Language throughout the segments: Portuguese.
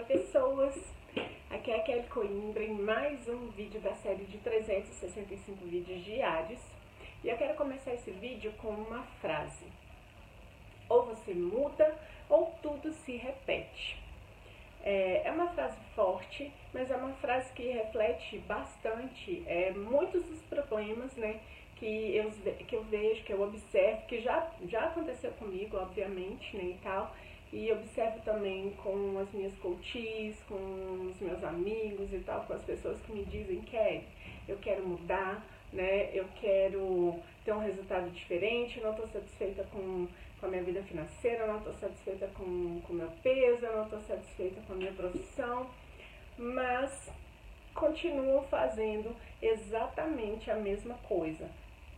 Oi pessoas, aqui é a Kelly Coimbra em mais um vídeo da série de 365 vídeos diários. E eu quero começar esse vídeo com uma frase. Ou você muda ou tudo se repete. É, é uma frase forte, mas é uma frase que reflete bastante é, muitos dos problemas né, que, eu, que eu vejo, que eu observo, que já, já aconteceu comigo, obviamente, né, e tal, e observo também com as minhas coaches, com os meus amigos e tal, com as pessoas que me dizem, que eu quero mudar, né? Eu quero ter um resultado diferente, não estou satisfeita com, com a minha vida financeira, não estou satisfeita com o meu peso, não estou satisfeita com a minha profissão, mas continuo fazendo exatamente a mesma coisa.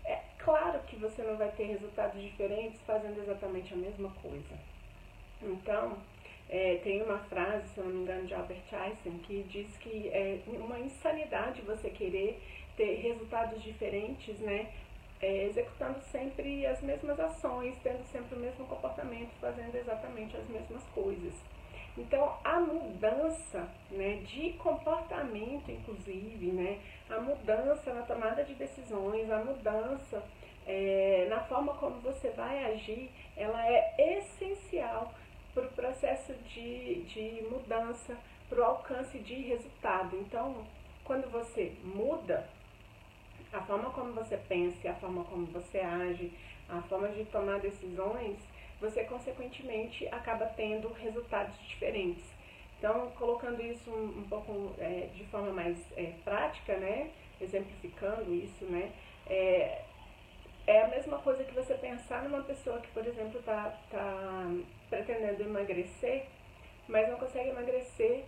É claro que você não vai ter resultados diferentes fazendo exatamente a mesma coisa. Então, é, tem uma frase, se eu não me engano, de Albert Einstein, que diz que é uma insanidade você querer ter resultados diferentes, né? É, executando sempre as mesmas ações, tendo sempre o mesmo comportamento, fazendo exatamente as mesmas coisas. Então, a mudança né, de comportamento, inclusive, né, a mudança na tomada de decisões, a mudança é, na forma como você vai agir, ela é essencial para o processo de, de mudança, para o alcance de resultado. Então, quando você muda, a forma como você pensa, a forma como você age, a forma de tomar decisões, você consequentemente acaba tendo resultados diferentes. Então, colocando isso um, um pouco é, de forma mais é, prática, né, exemplificando isso, né, é, é a mesma coisa que você pensar numa pessoa que, por exemplo, está tá pretendendo emagrecer, mas não consegue emagrecer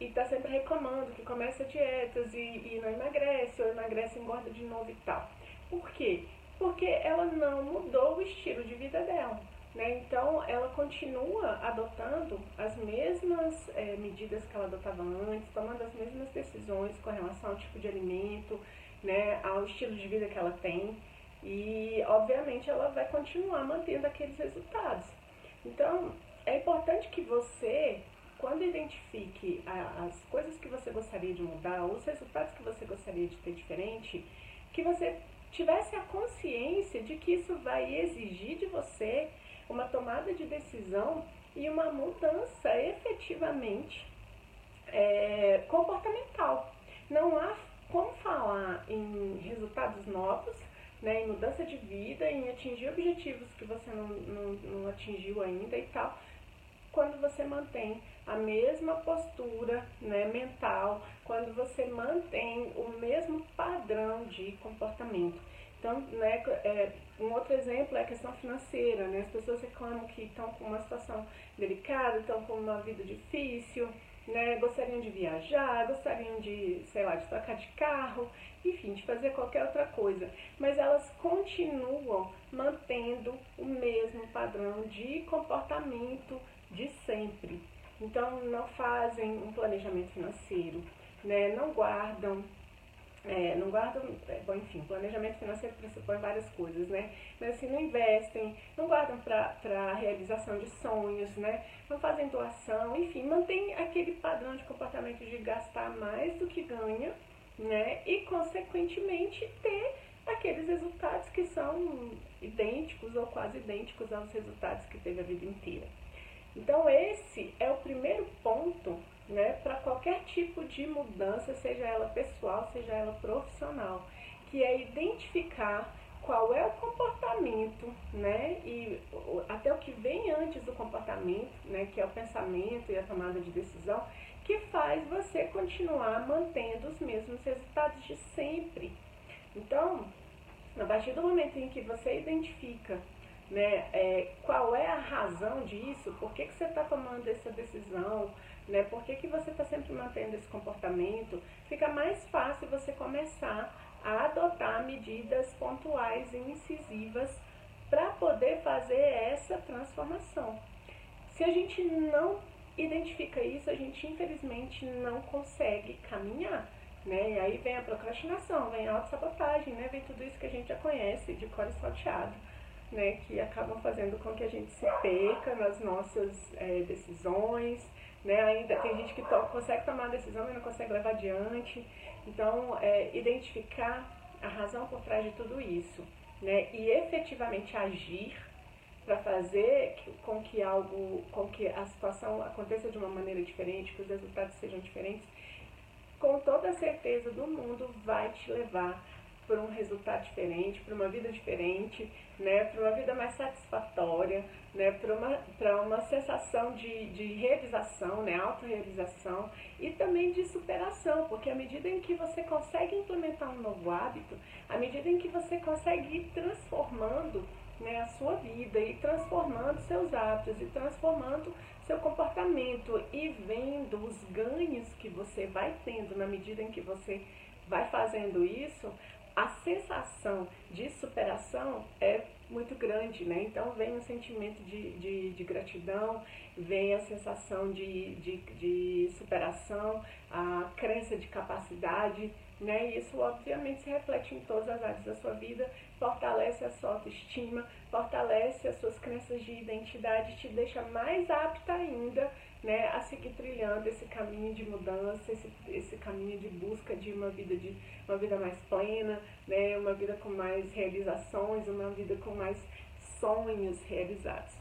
e está sempre reclamando que começa dietas e, e não emagrece, ou emagrece engorda de novo e tal. Por quê? Porque ela não mudou o estilo de vida dela. Né? Então, ela continua adotando as mesmas é, medidas que ela adotava antes, tomando as mesmas decisões com relação ao tipo de alimento, né, ao estilo de vida que ela tem. E, obviamente, ela vai continuar mantendo aqueles resultados. Então, é importante que você, quando identifique a, as coisas que você gostaria de mudar, os resultados que você gostaria de ter diferente, que você tivesse a consciência de que isso vai exigir de você uma tomada de decisão e uma mudança efetivamente é, comportamental. Não há como falar em resultados novos né, em mudança de vida, em atingir objetivos que você não, não, não atingiu ainda e tal, quando você mantém a mesma postura né, mental, quando você mantém o mesmo padrão de comportamento. Então, né, é, um outro exemplo é a questão financeira. Né? As pessoas reclamam que estão com uma situação delicada, estão com uma vida difícil, né, gostariam de viajar, gostariam de, sei lá, de trocar de carro, enfim, de fazer qualquer outra coisa. Mas elas continuam mantendo o mesmo padrão de comportamento de sempre. Então, não fazem um planejamento financeiro, né, não guardam é, não guardam, é, bom, enfim, planejamento financeiro pressupõe várias coisas, né? Mas assim, não investem, não guardam para realização de sonhos, né? Não fazem doação, enfim, mantém aquele padrão de comportamento de gastar mais do que ganha, né? E, consequentemente, ter aqueles resultados que são idênticos ou quase idênticos aos resultados que teve a vida inteira. Então, esse é o primeiro ponto né, para qualquer tipo de mudança, seja ela pessoal, seja ela profissional, que é identificar qual é o comportamento, né, e até o que vem antes do comportamento, né, que é o pensamento e a tomada de decisão, que faz você continuar mantendo os mesmos resultados de sempre. Então, a partir do momento em que você identifica né, é, qual é a razão disso, por que, que você está tomando essa decisão, né, por que, que você está sempre mantendo esse comportamento, fica mais fácil você começar a adotar medidas pontuais e incisivas para poder fazer essa transformação. Se a gente não identifica isso, a gente infelizmente não consegue caminhar. Né? E aí vem a procrastinação, vem a autossabotagem, né? vem tudo isso que a gente já conhece de cor salteado né, que acabam fazendo com que a gente se perca nas nossas é, decisões, né? Ainda tem gente que to consegue tomar a decisão e não consegue levar adiante. Então, é, identificar a razão por trás de tudo isso, né? E efetivamente agir para fazer com que algo, com que a situação aconteça de uma maneira diferente, que os resultados sejam diferentes, com toda a certeza do mundo vai te levar para um resultado diferente, para uma vida diferente, né, para uma vida mais satisfatória, né, para uma, para uma sensação de, de realização, né, autorrealização e também de superação, porque à medida em que você consegue implementar um novo hábito, à medida em que você consegue ir transformando né, a sua vida e transformando seus hábitos e transformando seu comportamento e vendo os ganhos que você vai tendo na medida em que você vai fazendo isso, a sensação de superação é muito grande, né? Então vem o sentimento de, de, de gratidão, vem a sensação de, de, de, superação, a crença de capacidade, né? E isso obviamente se reflete em todas as áreas da sua vida, fortalece a sua autoestima, fortalece as suas crenças de identidade, te deixa mais apta ainda né, a seguir trilhando esse caminho de mudança, esse, esse caminho de busca de uma vida de uma vida mais plena, né, uma vida com mais realizações, uma vida com mais sonhos realizados.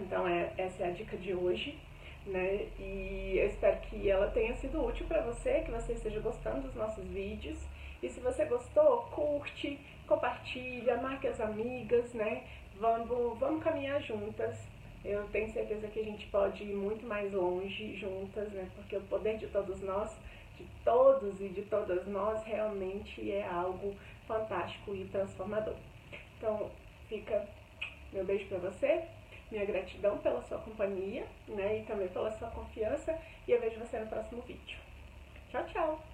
Então é, essa é a dica de hoje, né? E eu espero que ela tenha sido útil para você, que você esteja gostando dos nossos vídeos. E se você gostou, curte, compartilha, marque as amigas, né? Vamos, vamos caminhar juntas eu tenho certeza que a gente pode ir muito mais longe juntas, né? Porque o poder de todos nós, de todos e de todas nós, realmente é algo fantástico e transformador. Então, fica meu beijo para você, minha gratidão pela sua companhia, né? E também pela sua confiança. E eu vejo você no próximo vídeo. Tchau, tchau!